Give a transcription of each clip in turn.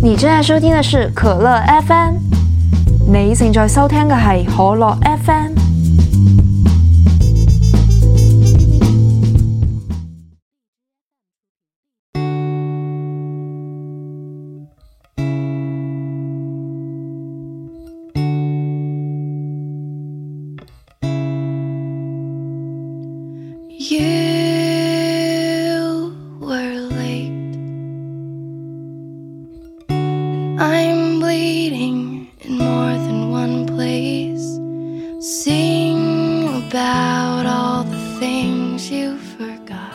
你正在收听的是可乐 FM，你正在收听嘅系可乐 FM。I'm bleeding in more than one place. Sing about all the things you forgot,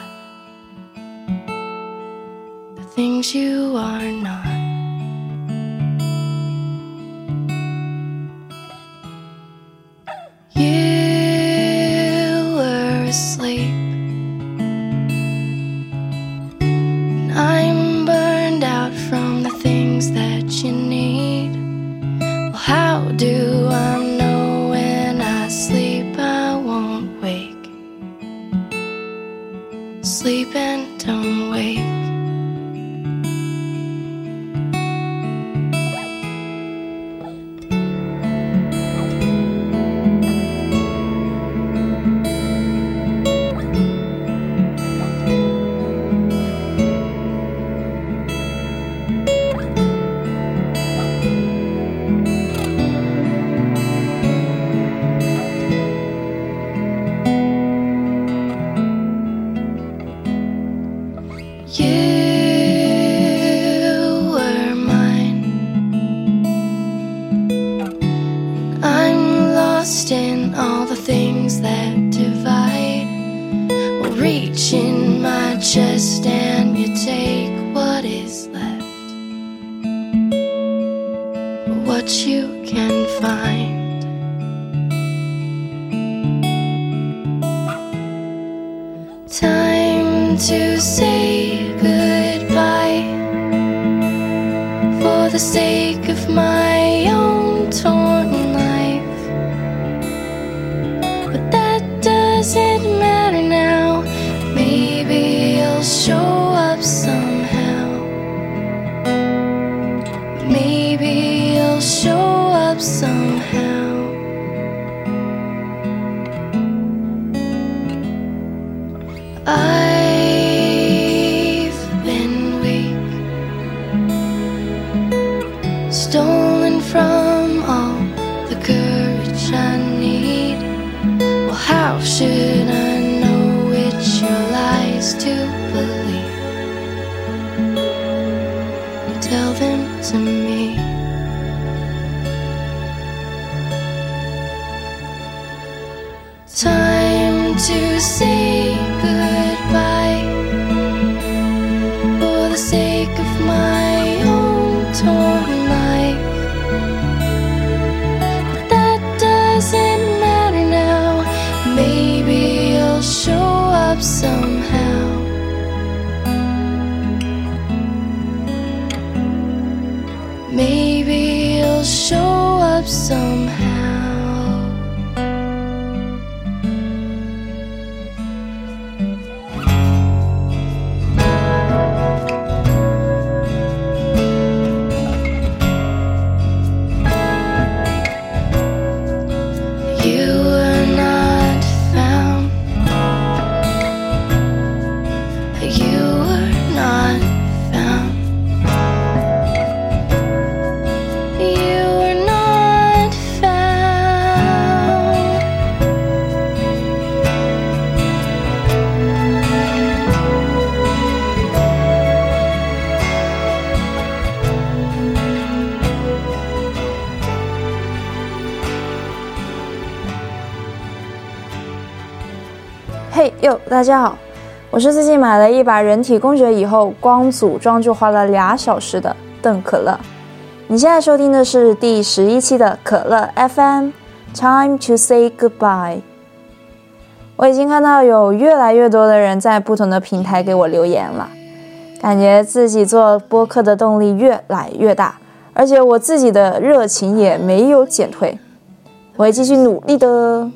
the things you are not. You were asleep. And I'm burned out from the things do What you can find. Time to say goodbye for the sake of my to say goodbye for the sake of my own torn life. But that doesn't matter now. Maybe you'll show up somehow. Maybe you'll show up somehow. 大家好，我是最近买了一把人体工学以后，光组装就花了俩小时的邓可乐。你现在收听的是第十一期的可乐 FM，Time to say goodbye。我已经看到有越来越多的人在不同的平台给我留言了，感觉自己做播客的动力越来越大，而且我自己的热情也没有减退，我会继续努力的。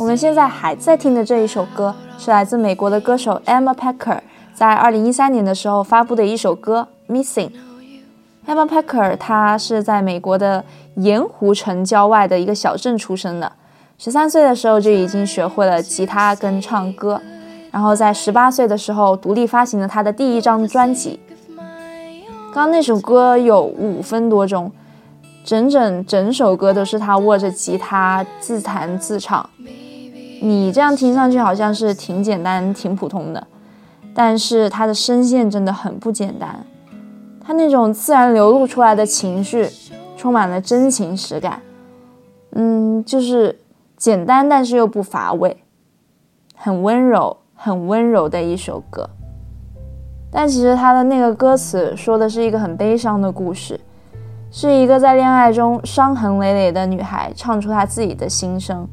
我们现在还在听的这一首歌是来自美国的歌手 Emma Packer 在二零一三年的时候发布的一首歌《Missing》。Emma Packer 她是在美国的盐湖城郊外的一个小镇出生的，十三岁的时候就已经学会了吉他跟唱歌，然后在十八岁的时候独立发行了她的第一张专辑。刚刚那首歌有五分多钟，整整整首歌都是他握着吉他自弹自唱。你这样听上去好像是挺简单、挺普通的，但是他的声线真的很不简单。他那种自然流露出来的情绪，充满了真情实感。嗯，就是简单但是又不乏味，很温柔、很温柔的一首歌。但其实他的那个歌词说的是一个很悲伤的故事，是一个在恋爱中伤痕累累的女孩唱出她自己的心声。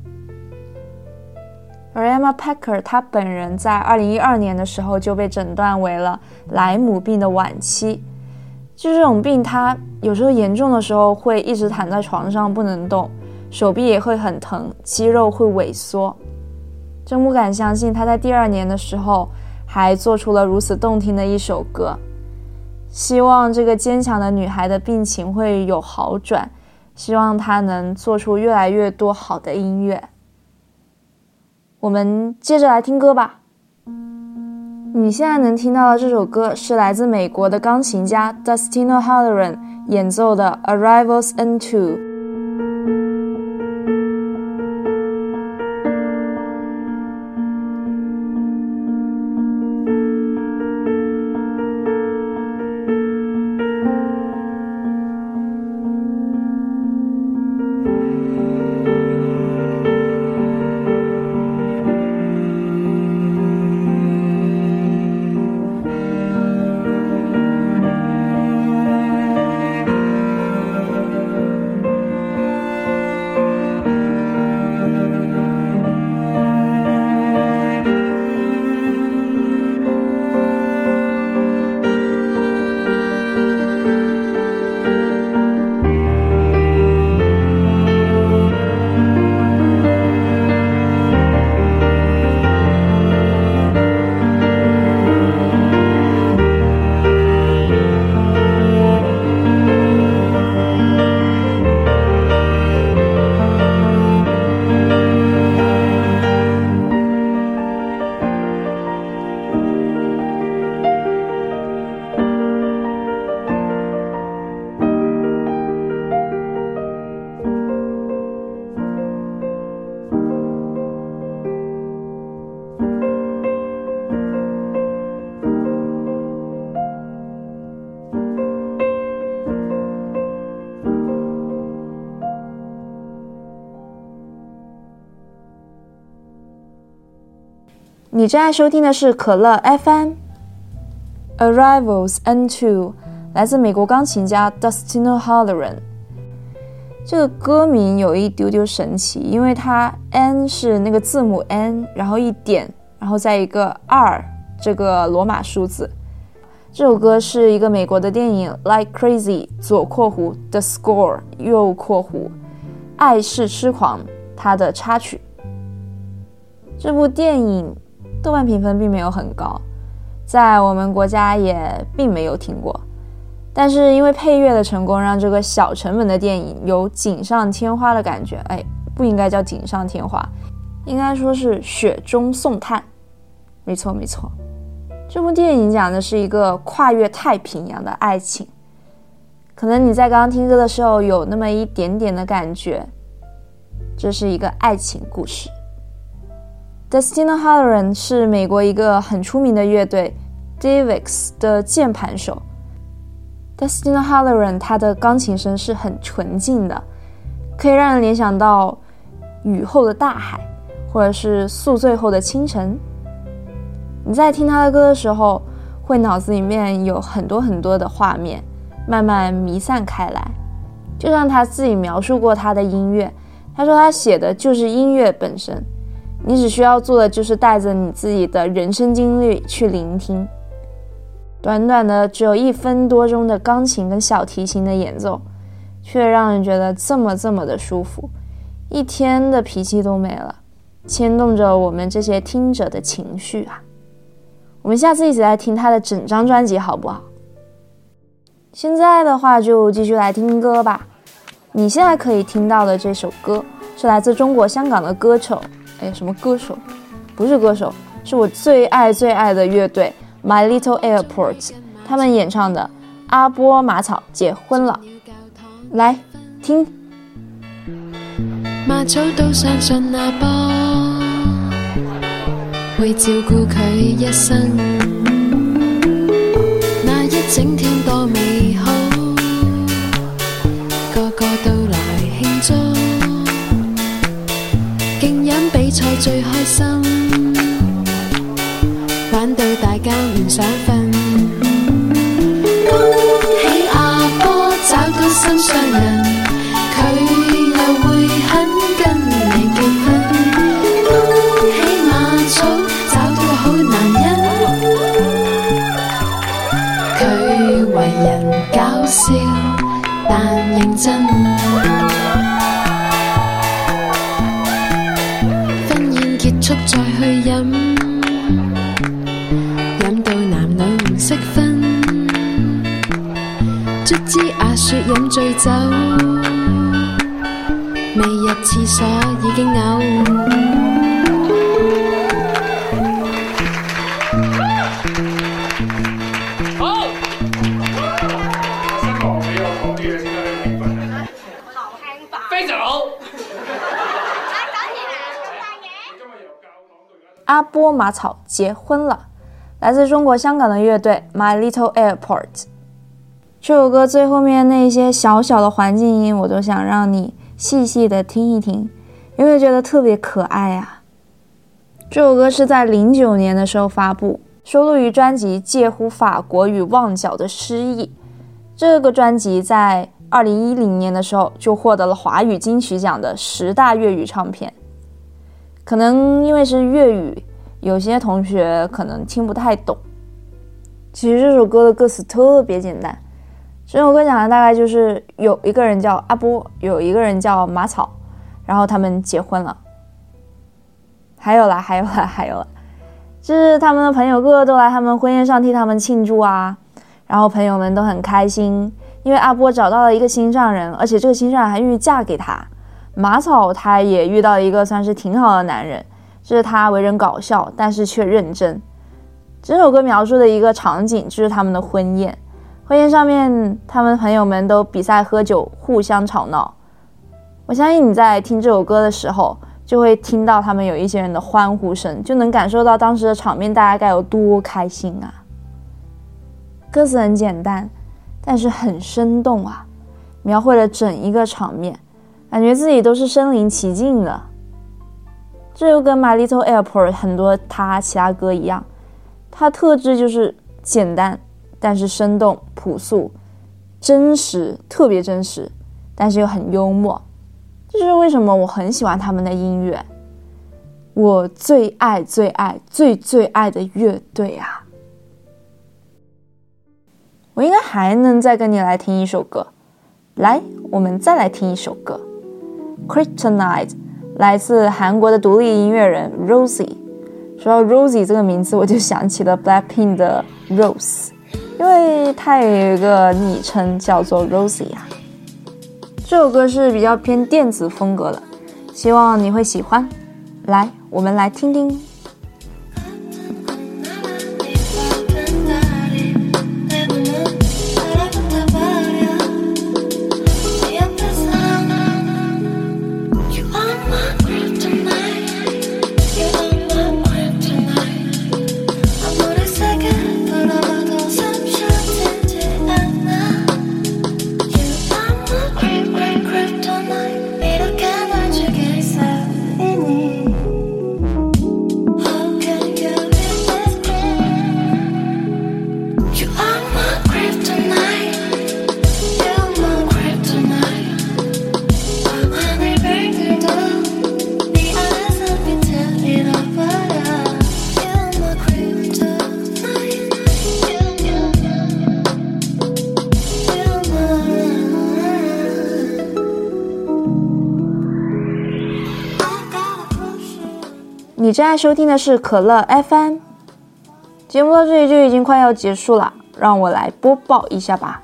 而 Emma Packer 她本人在2012年的时候就被诊断为了莱姆病的晚期，就这种病，她有时候严重的时候会一直躺在床上不能动，手臂也会很疼，肌肉会萎缩。真不敢相信，她在第二年的时候。还做出了如此动听的一首歌，希望这个坚强的女孩的病情会有好转，希望她能做出越来越多好的音乐。我们接着来听歌吧。你现在能听到的这首歌是来自美国的钢琴家 Dustino Halloran 演奏的《Arrivals and Two》。你正在收听的是可乐 FM。Arrivals N Two 来自美国钢琴家 Dustin Halloran。这个歌名有一丢丢神奇，因为它 N 是那个字母 N，然后一点，然后再一个二这个罗马数字。这首歌是一个美国的电影《Like Crazy》左括弧 The Score 右括弧爱是痴狂它的插曲。这部电影。豆瓣评分并没有很高，在我们国家也并没有听过。但是因为配乐的成功，让这个小成本的电影有锦上添花的感觉。哎，不应该叫锦上添花，应该说是雪中送炭。没错没错，这部电影讲的是一个跨越太平洋的爱情。可能你在刚刚听歌的时候有那么一点点的感觉，这是一个爱情故事。Destino Halloran 是美国一个很出名的乐队 DivX 的键盘手。Destino Halloran 他的钢琴声是很纯净的，可以让人联想到雨后的大海，或者是宿醉后的清晨。你在听他的歌的时候，会脑子里面有很多很多的画面，慢慢弥散开来。就像他自己描述过他的音乐，他说他写的就是音乐本身。你只需要做的就是带着你自己的人生经历去聆听。短短的只有一分多钟的钢琴跟小提琴的演奏，却让人觉得这么这么的舒服，一天的脾气都没了，牵动着我们这些听者的情绪啊！我们下次一起来听他的整张专辑，好不好？现在的话就继续来听歌吧。你现在可以听到的这首歌是来自中国香港的歌手，哎，什么歌手？不是歌手，是我最爱最爱的乐队 My Little Airport，他们演唱的《阿波马草结婚了》。来听。马草都相信阿波会照顾佢一生，那一整天饮比赛最开心，玩到大家唔想瞓。去饮，饮到男女唔识分。卒之阿雪饮醉酒，未入厕所已经呕。阿波马草结婚了，来自中国香港的乐队 My Little Airport。这首歌最后面那些小小的环境音，我都想让你细细的听一听，有没有觉得特别可爱啊？这首歌是在零九年的时候发布，收录于专辑《介乎法国与旺角的诗意》。这个专辑在二零一零年的时候就获得了华语金曲奖的十大粤语唱片。可能因为是粤语，有些同学可能听不太懂。其实这首歌的歌词特别简单，这首歌讲的大概就是有一个人叫阿波，有一个人叫马草，然后他们结婚了。还有啦，还有啦，还有啦，就是他们的朋友个个都来他们婚宴上替他们庆祝啊，然后朋友们都很开心，因为阿波找到了一个心上人，而且这个心上人还愿意嫁给他。马草他也遇到一个算是挺好的男人，就是他为人搞笑，但是却认真。这首歌描述的一个场景就是他们的婚宴，婚宴上面他们朋友们都比赛喝酒，互相吵闹。我相信你在听这首歌的时候，就会听到他们有一些人的欢呼声，就能感受到当时的场面大家该有多开心啊！歌词很简单，但是很生动啊，描绘了整一个场面。感觉自己都是身临其境的。这就跟《My Little Airport》很多他其他歌一样，它特质就是简单，但是生动、朴素、真实，特别真实，但是又很幽默。这是为什么我很喜欢他们的音乐，我最爱、最爱、最最爱的乐队啊！我应该还能再跟你来听一首歌，来，我们再来听一首歌。Kryptonite 来自韩国的独立音乐人 Rosie。说到 Rosie 这个名字，我就想起了 Blackpink 的 Rose，因为她有一个昵称叫做 Rosie 啊。这首歌是比较偏电子风格的，希望你会喜欢。来，我们来听听。你正在收听的是可乐 FM。节目到这里就已经快要结束了，让我来播报一下吧。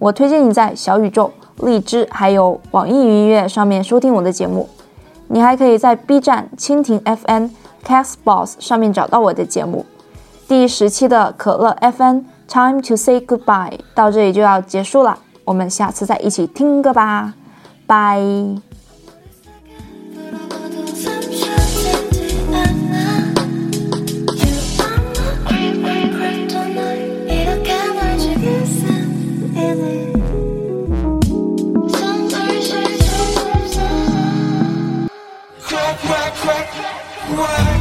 我推荐你在小宇宙、荔枝还有网易云音乐上面收听我的节目。你还可以在 B 站、蜻蜓 FM、Castbox 上面找到我的节目。第十期的可乐 FM Time to Say Goodbye 到这里就要结束了，我们下次再一起听歌吧，拜。world